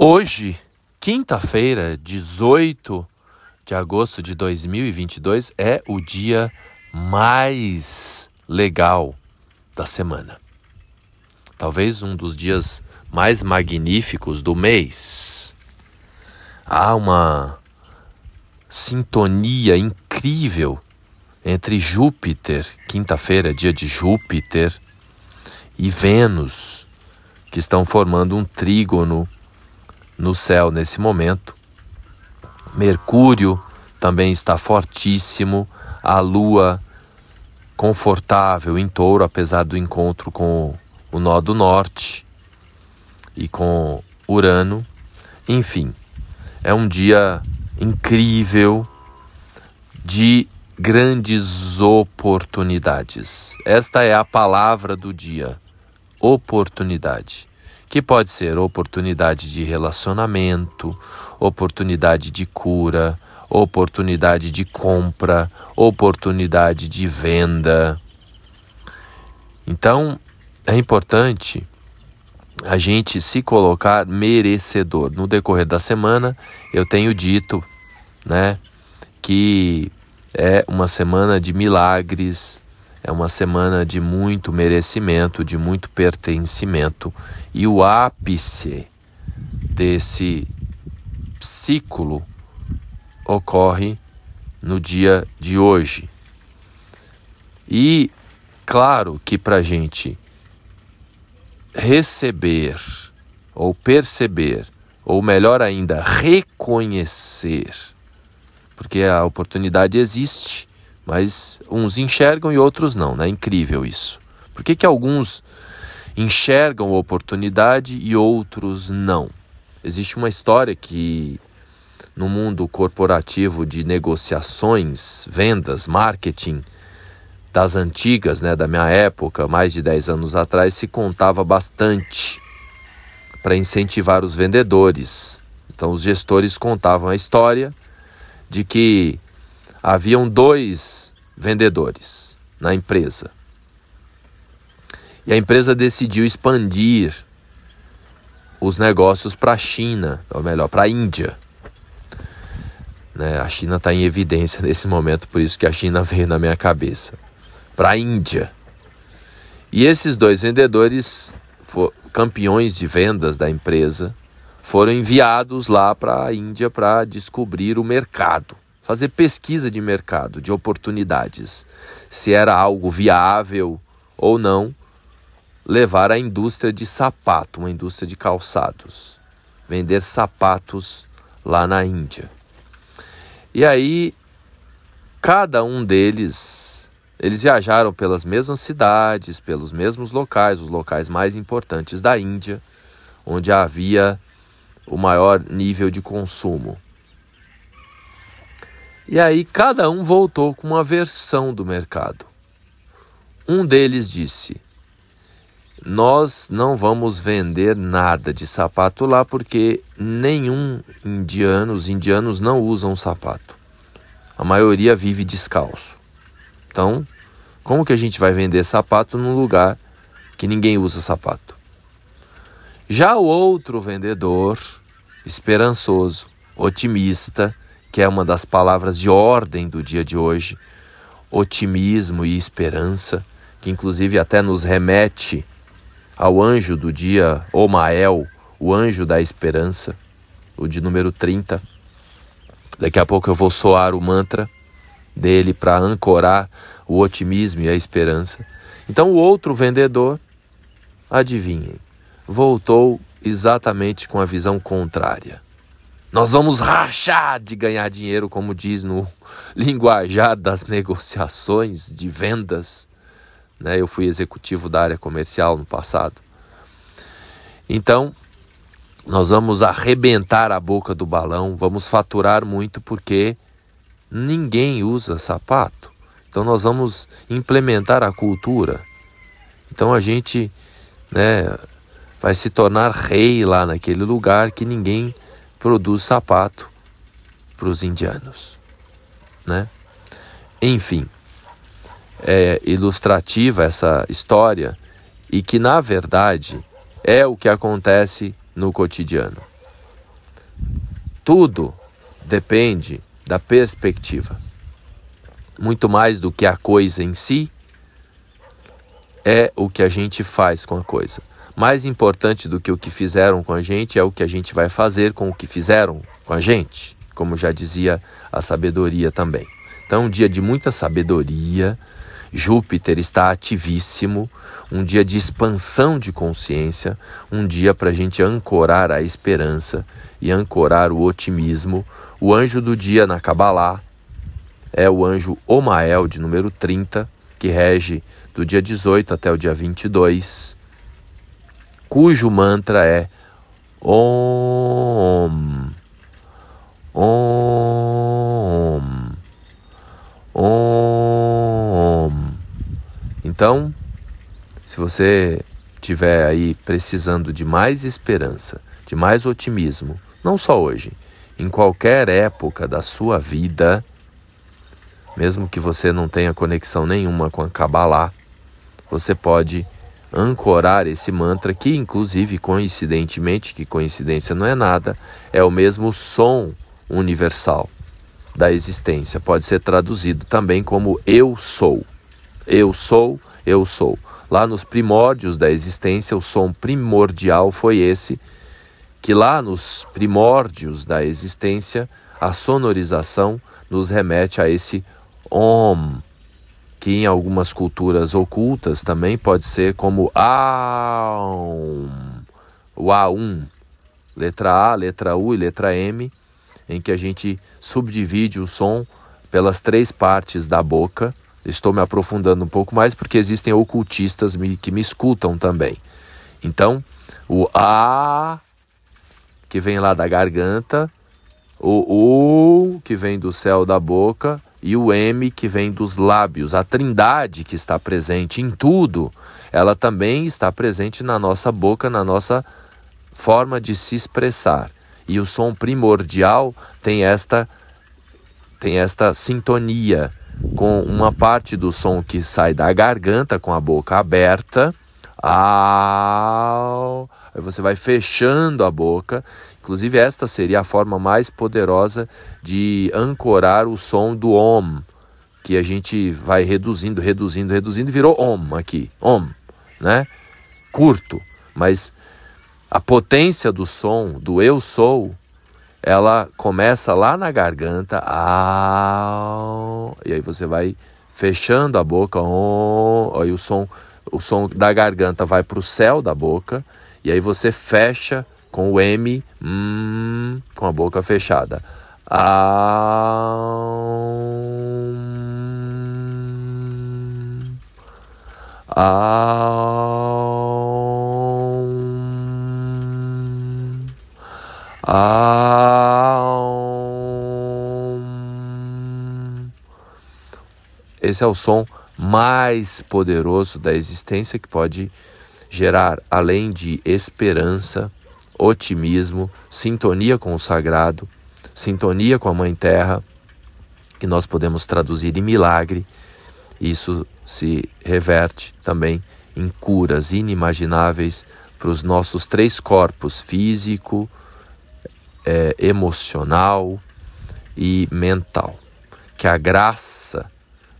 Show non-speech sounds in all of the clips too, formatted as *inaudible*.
Hoje, quinta-feira, 18 de agosto de 2022, é o dia mais legal da semana. Talvez um dos dias mais magníficos do mês. Há uma sintonia incrível entre Júpiter, quinta-feira, dia de Júpiter, e Vênus, que estão formando um trígono no céu nesse momento. Mercúrio também está fortíssimo, a Lua confortável em touro, apesar do encontro com o nó do norte e com Urano. Enfim, é um dia incrível de grandes oportunidades. Esta é a palavra do dia: oportunidade que pode ser oportunidade de relacionamento, oportunidade de cura, oportunidade de compra, oportunidade de venda. Então, é importante a gente se colocar merecedor. No decorrer da semana, eu tenho dito, né, que é uma semana de milagres, é uma semana de muito merecimento, de muito pertencimento e o ápice desse ciclo ocorre no dia de hoje. E claro que para a gente receber ou perceber, ou melhor ainda, reconhecer, porque a oportunidade existe, mas uns enxergam e outros não, né? É incrível isso. Por que, que alguns enxergam oportunidade e outros não. Existe uma história que no mundo corporativo de negociações, vendas, marketing das antigas, né, da minha época, mais de 10 anos atrás, se contava bastante para incentivar os vendedores. Então os gestores contavam a história de que haviam dois vendedores na empresa. E a empresa decidiu expandir os negócios para a China, ou melhor, para a Índia. Né? A China está em evidência *laughs* nesse momento, por isso que a China veio na minha cabeça. Para a Índia. E esses dois vendedores, campeões de vendas da empresa, foram enviados lá para a Índia para descobrir o mercado, fazer pesquisa de mercado, de oportunidades, se era algo viável ou não levar a indústria de sapato, uma indústria de calçados, vender sapatos lá na Índia. E aí, cada um deles, eles viajaram pelas mesmas cidades, pelos mesmos locais, os locais mais importantes da Índia, onde havia o maior nível de consumo. E aí cada um voltou com uma versão do mercado. Um deles disse: nós não vamos vender nada de sapato lá porque nenhum indiano, os indianos não usam sapato. A maioria vive descalço. Então, como que a gente vai vender sapato num lugar que ninguém usa sapato? Já o outro vendedor, esperançoso, otimista, que é uma das palavras de ordem do dia de hoje, otimismo e esperança, que inclusive até nos remete ao anjo do dia, Omael, o anjo da esperança, o de número 30. Daqui a pouco eu vou soar o mantra dele para ancorar o otimismo e a esperança. Então o outro vendedor, adivinhem, voltou exatamente com a visão contrária. Nós vamos rachar de ganhar dinheiro, como diz no linguajar das negociações de vendas. Né? Eu fui executivo da área comercial no passado. Então, nós vamos arrebentar a boca do balão, vamos faturar muito porque ninguém usa sapato. Então, nós vamos implementar a cultura. Então, a gente né, vai se tornar rei lá naquele lugar que ninguém produz sapato para os indianos. Né? Enfim é, ilustrativa essa história e que, na verdade, é o que acontece no cotidiano. Tudo depende da perspectiva. Muito mais do que a coisa em si, é o que a gente faz com a coisa. Mais importante do que o que fizeram com a gente é o que a gente vai fazer com o que fizeram com a gente, como já dizia a sabedoria também. Então, um dia de muita sabedoria, Júpiter está ativíssimo, um dia de expansão de consciência, um dia para a gente ancorar a esperança e ancorar o otimismo. O anjo do dia na Kabbalah é o anjo Omael, de número 30, que rege do dia 18 até o dia 22, cujo mantra é Om. Om. Om. Então, se você tiver aí precisando de mais esperança, de mais otimismo, não só hoje, em qualquer época da sua vida, mesmo que você não tenha conexão nenhuma com a Kabbalah, você pode ancorar esse mantra que inclusive coincidentemente, que coincidência não é nada, é o mesmo som universal da existência. Pode ser traduzido também como eu sou. Eu sou, eu sou. Lá nos primórdios da existência, o som primordial foi esse, que lá nos primórdios da existência, a sonorização nos remete a esse Om, que em algumas culturas ocultas também pode ser como Aum, o A1, letra A, letra U e letra M, em que a gente subdivide o som pelas três partes da boca. Estou me aprofundando um pouco mais porque existem ocultistas que me escutam também. Então, o A, que vem lá da garganta, o U, que vem do céu da boca, e o M que vem dos lábios. A trindade que está presente em tudo, ela também está presente na nossa boca, na nossa forma de se expressar. E o som primordial tem esta tem esta sintonia com uma parte do som que sai da garganta com a boca aberta. Au, aí você vai fechando a boca Inclusive, esta seria a forma mais poderosa de ancorar o som do Om, que a gente vai reduzindo, reduzindo, reduzindo, virou Om aqui. Om, né? Curto, mas a potência do som, do eu sou, ela começa lá na garganta, ah, e aí você vai fechando a boca, oh, aí o som, o som da garganta vai para o céu da boca, e aí você fecha com o M, hum, com a boca fechada. Ah, ah, esse é o som mais poderoso da existência que pode gerar, além de esperança, otimismo, sintonia com o sagrado, sintonia com a Mãe Terra, que nós podemos traduzir em milagre. Isso se reverte também em curas inimagináveis para os nossos três corpos físico, é, emocional e mental. Que a graça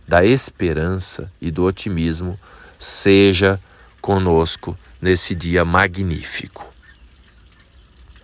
da esperança e do otimismo seja conosco nesse dia magnífico.